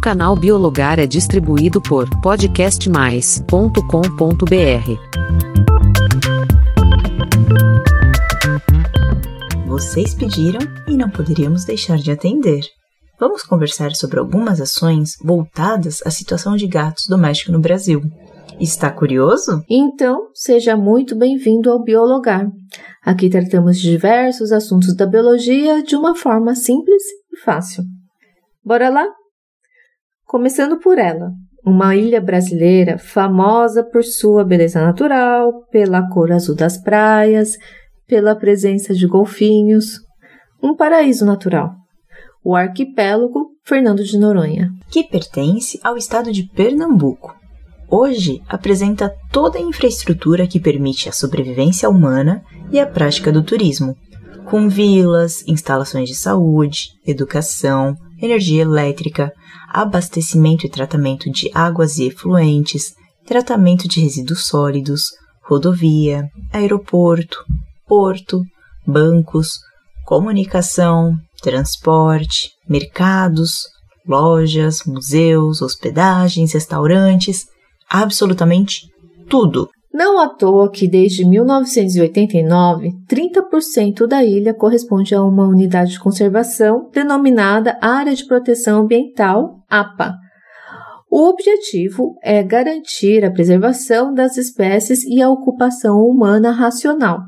canal Biologar é distribuído por podcastmais.com.br. Vocês pediram e não poderíamos deixar de atender. Vamos conversar sobre algumas ações voltadas à situação de gatos domésticos no Brasil. Está curioso? Então, seja muito bem-vindo ao Biologar. Aqui tratamos de diversos assuntos da biologia de uma forma simples e fácil. Bora lá? Começando por ela, uma ilha brasileira famosa por sua beleza natural, pela cor azul das praias, pela presença de golfinhos, um paraíso natural. O arquipélago Fernando de Noronha, que pertence ao estado de Pernambuco. Hoje apresenta toda a infraestrutura que permite a sobrevivência humana e a prática do turismo, com vilas, instalações de saúde, educação, energia elétrica, abastecimento e tratamento de águas e efluentes, tratamento de resíduos sólidos, rodovia, aeroporto, porto, bancos, comunicação, transporte, mercados, lojas, museus, hospedagens, restaurantes, absolutamente tudo. Não à toa que desde 1989, 30% da ilha corresponde a uma unidade de conservação denominada Área de Proteção Ambiental, APA. O objetivo é garantir a preservação das espécies e a ocupação humana racional.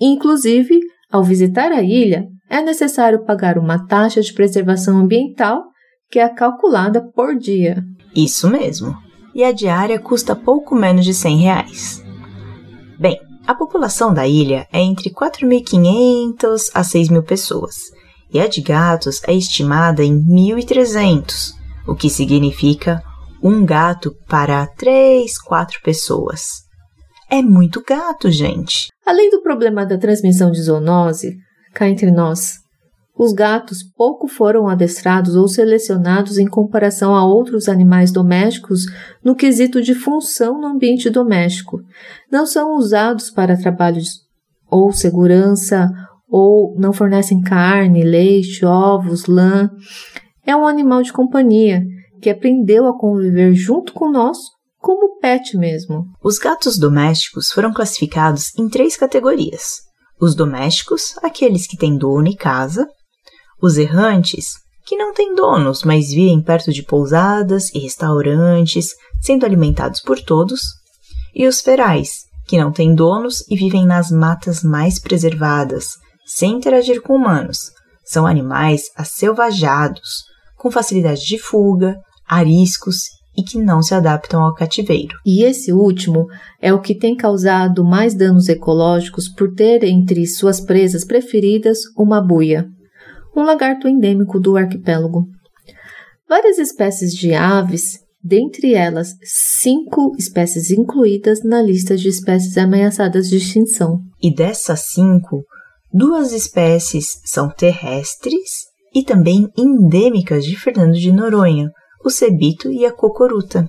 Inclusive, ao visitar a ilha, é necessário pagar uma taxa de preservação ambiental que é calculada por dia. Isso mesmo. E a diária custa pouco menos de 100 reais. Bem, a população da ilha é entre 4.500 a 6.000 pessoas, e a de gatos é estimada em 1.300, o que significa um gato para 3, 4 pessoas. É muito gato, gente. Além do problema da transmissão de zoonose, cá entre nós, os gatos pouco foram adestrados ou selecionados em comparação a outros animais domésticos no quesito de função no ambiente doméstico. Não são usados para trabalhos ou segurança, ou não fornecem carne, leite, ovos, lã. É um animal de companhia que aprendeu a conviver junto com nós como pet mesmo. Os gatos domésticos foram classificados em três categorias: os domésticos, aqueles que têm dono e casa, os errantes, que não têm donos, mas vivem perto de pousadas e restaurantes, sendo alimentados por todos, e os ferais, que não têm donos e vivem nas matas mais preservadas, sem interagir com humanos. São animais acelvajados, com facilidade de fuga, ariscos e que não se adaptam ao cativeiro. E esse último é o que tem causado mais danos ecológicos por ter entre suas presas preferidas uma buia um lagarto endêmico do arquipélago. Várias espécies de aves, dentre elas cinco espécies incluídas na lista de espécies ameaçadas de extinção. E dessas cinco, duas espécies são terrestres e também endêmicas de Fernando de Noronha, o cebito e a cocoruta.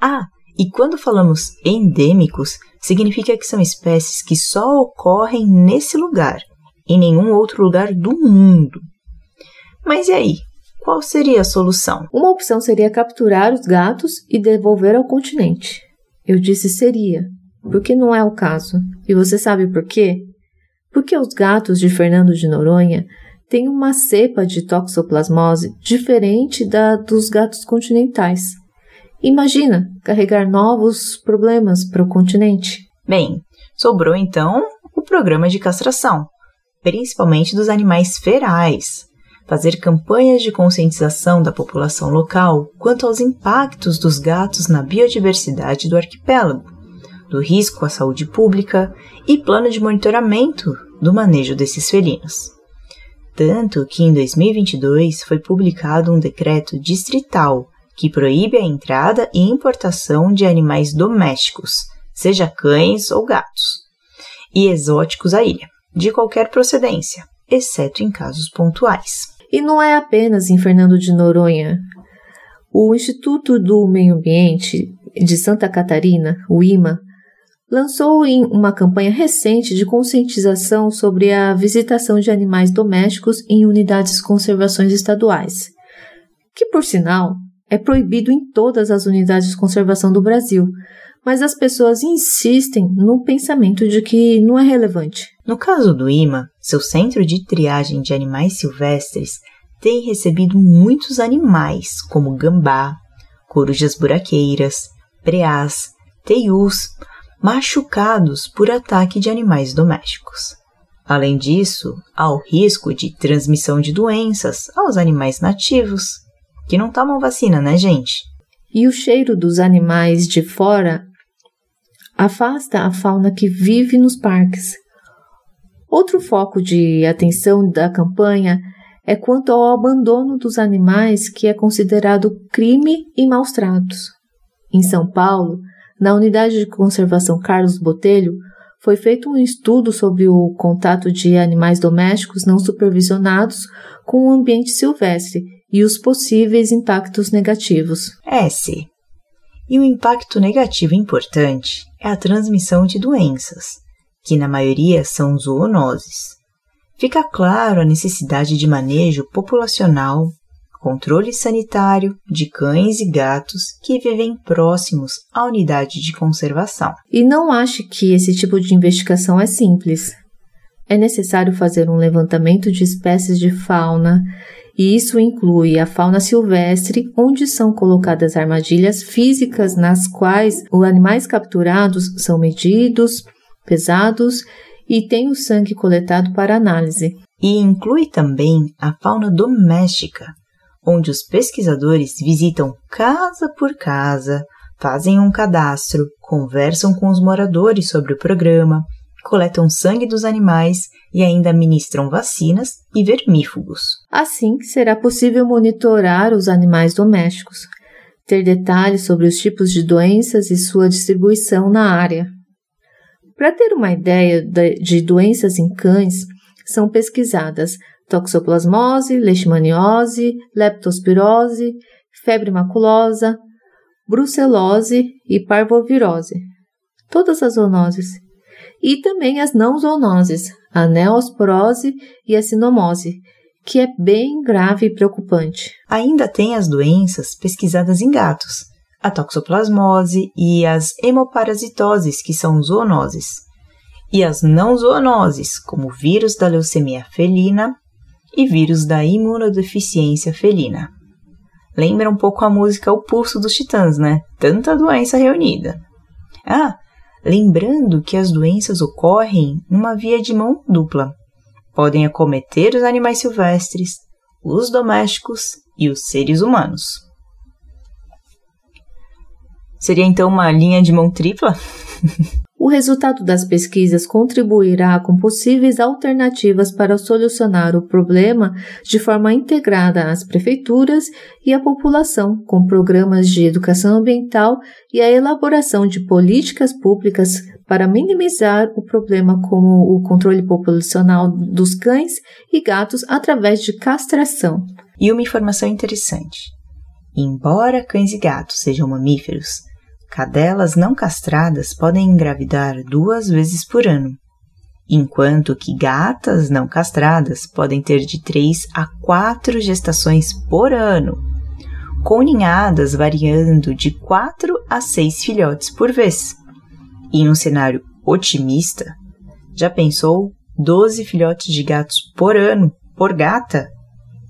Ah, e quando falamos endêmicos, significa que são espécies que só ocorrem nesse lugar, em nenhum outro lugar do mundo. Mas e aí? Qual seria a solução? Uma opção seria capturar os gatos e devolver ao continente. Eu disse seria, porque não é o caso. E você sabe por quê? Porque os gatos de Fernando de Noronha têm uma cepa de toxoplasmose diferente da dos gatos continentais. Imagina carregar novos problemas para o continente. Bem, sobrou então o programa de castração, principalmente dos animais ferais fazer campanhas de conscientização da população local quanto aos impactos dos gatos na biodiversidade do arquipélago, do risco à saúde pública e plano de monitoramento do manejo desses felinos. Tanto que em 2022 foi publicado um decreto distrital que proíbe a entrada e importação de animais domésticos, seja cães ou gatos, e exóticos à ilha, de qualquer procedência, exceto em casos pontuais. E não é apenas em Fernando de Noronha. O Instituto do Meio Ambiente de Santa Catarina, o IMA, lançou uma campanha recente de conscientização sobre a visitação de animais domésticos em unidades de conservações estaduais, que, por sinal, é proibido em todas as unidades de conservação do Brasil, mas as pessoas insistem no pensamento de que não é relevante. No caso do IMA, seu centro de triagem de animais silvestres tem recebido muitos animais, como gambá, corujas buraqueiras, preás, teius, machucados por ataque de animais domésticos. Além disso, há o risco de transmissão de doenças aos animais nativos, que não tomam vacina, né, gente? E o cheiro dos animais de fora afasta a fauna que vive nos parques. Outro foco de atenção da campanha é quanto ao abandono dos animais, que é considerado crime e maus tratos. Em São Paulo, na unidade de conservação Carlos Botelho, foi feito um estudo sobre o contato de animais domésticos não supervisionados com o ambiente silvestre e os possíveis impactos negativos. É, sim. E um impacto negativo importante é a transmissão de doenças, que na maioria são zoonoses. Fica claro a necessidade de manejo populacional, controle sanitário de cães e gatos que vivem próximos à unidade de conservação. E não ache que esse tipo de investigação é simples. É necessário fazer um levantamento de espécies de fauna e isso inclui a fauna silvestre, onde são colocadas armadilhas físicas nas quais os animais capturados são medidos, pesados e têm o sangue coletado para análise. E inclui também a fauna doméstica, onde os pesquisadores visitam casa por casa, fazem um cadastro, conversam com os moradores sobre o programa, coletam sangue dos animais e ainda administram vacinas e vermífugos. Assim, será possível monitorar os animais domésticos, ter detalhes sobre os tipos de doenças e sua distribuição na área. Para ter uma ideia de doenças em cães, são pesquisadas toxoplasmose, leishmaniose, leptospirose, febre maculosa, brucelose e parvovirose. Todas as zoonoses e também as não zoonoses, a neosporose e a sinomose, que é bem grave e preocupante. Ainda tem as doenças pesquisadas em gatos, a toxoplasmose e as hemoparasitoses, que são zoonoses, e as não zoonoses, como o vírus da leucemia felina e vírus da imunodeficiência felina. Lembra um pouco a música O Pulso dos Titãs, né? Tanta doença reunida. Ah, lembrando que as doenças ocorrem numa via de mão dupla. Podem acometer os animais silvestres, os domésticos e os seres humanos. Seria então uma linha de mão tripla? O resultado das pesquisas contribuirá com possíveis alternativas para solucionar o problema de forma integrada às prefeituras e à população, com programas de educação ambiental e a elaboração de políticas públicas para minimizar o problema, como o controle populacional dos cães e gatos através de castração. E uma informação interessante: embora cães e gatos sejam mamíferos, Cadelas não castradas podem engravidar duas vezes por ano, enquanto que gatas não castradas podem ter de três a quatro gestações por ano, com ninhadas variando de quatro a seis filhotes por vez. Em um cenário otimista, já pensou 12 filhotes de gatos por ano por gata?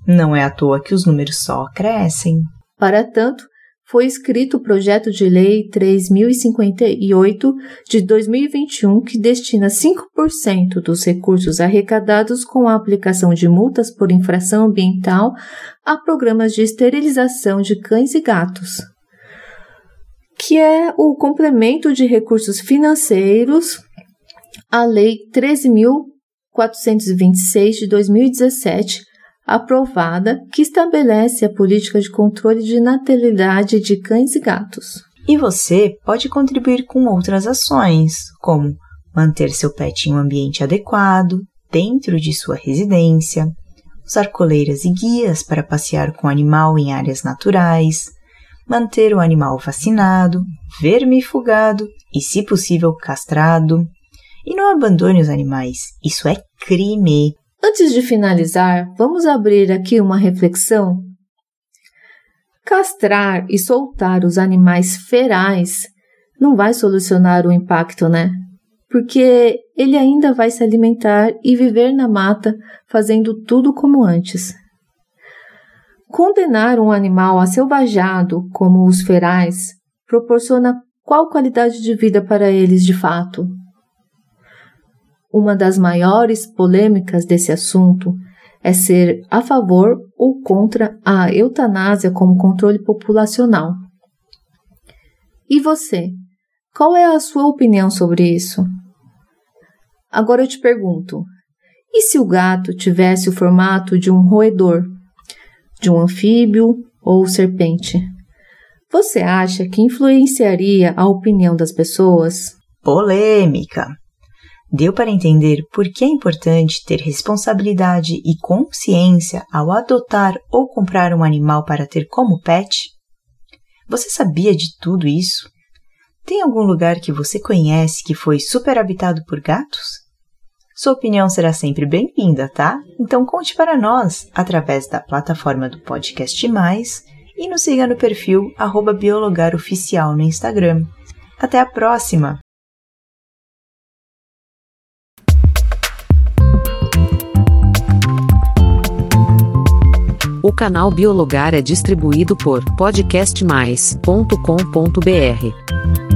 Não é à toa que os números só crescem. Para tanto, foi escrito o projeto de lei 3058 de 2021 que destina 5% dos recursos arrecadados com a aplicação de multas por infração ambiental a programas de esterilização de cães e gatos, que é o complemento de recursos financeiros à lei 13426 de 2017 aprovada que estabelece a política de controle de natalidade de cães e gatos. E você pode contribuir com outras ações, como manter seu pet em um ambiente adequado, dentro de sua residência, usar coleiras e guias para passear com o animal em áreas naturais, manter o animal vacinado, vermifugado e, se possível, castrado. E não abandone os animais, isso é crime. Antes de finalizar, vamos abrir aqui uma reflexão. Castrar e soltar os animais ferais não vai solucionar o impacto, né? Porque ele ainda vai se alimentar e viver na mata fazendo tudo como antes. Condenar um animal a selvajado, como os ferais, proporciona qual qualidade de vida para eles de fato? Uma das maiores polêmicas desse assunto é ser a favor ou contra a eutanásia como controle populacional. E você? Qual é a sua opinião sobre isso? Agora eu te pergunto: e se o gato tivesse o formato de um roedor, de um anfíbio ou serpente? Você acha que influenciaria a opinião das pessoas? Polêmica! Deu para entender por que é importante ter responsabilidade e consciência ao adotar ou comprar um animal para ter como pet? Você sabia de tudo isso? Tem algum lugar que você conhece que foi superhabitado por gatos? Sua opinião será sempre bem-vinda, tá? Então conte para nós através da plataforma do Podcast Mais e nos siga no perfil biologaroficial no Instagram. Até a próxima! O canal Biologar é distribuído por podcastmais.com.br.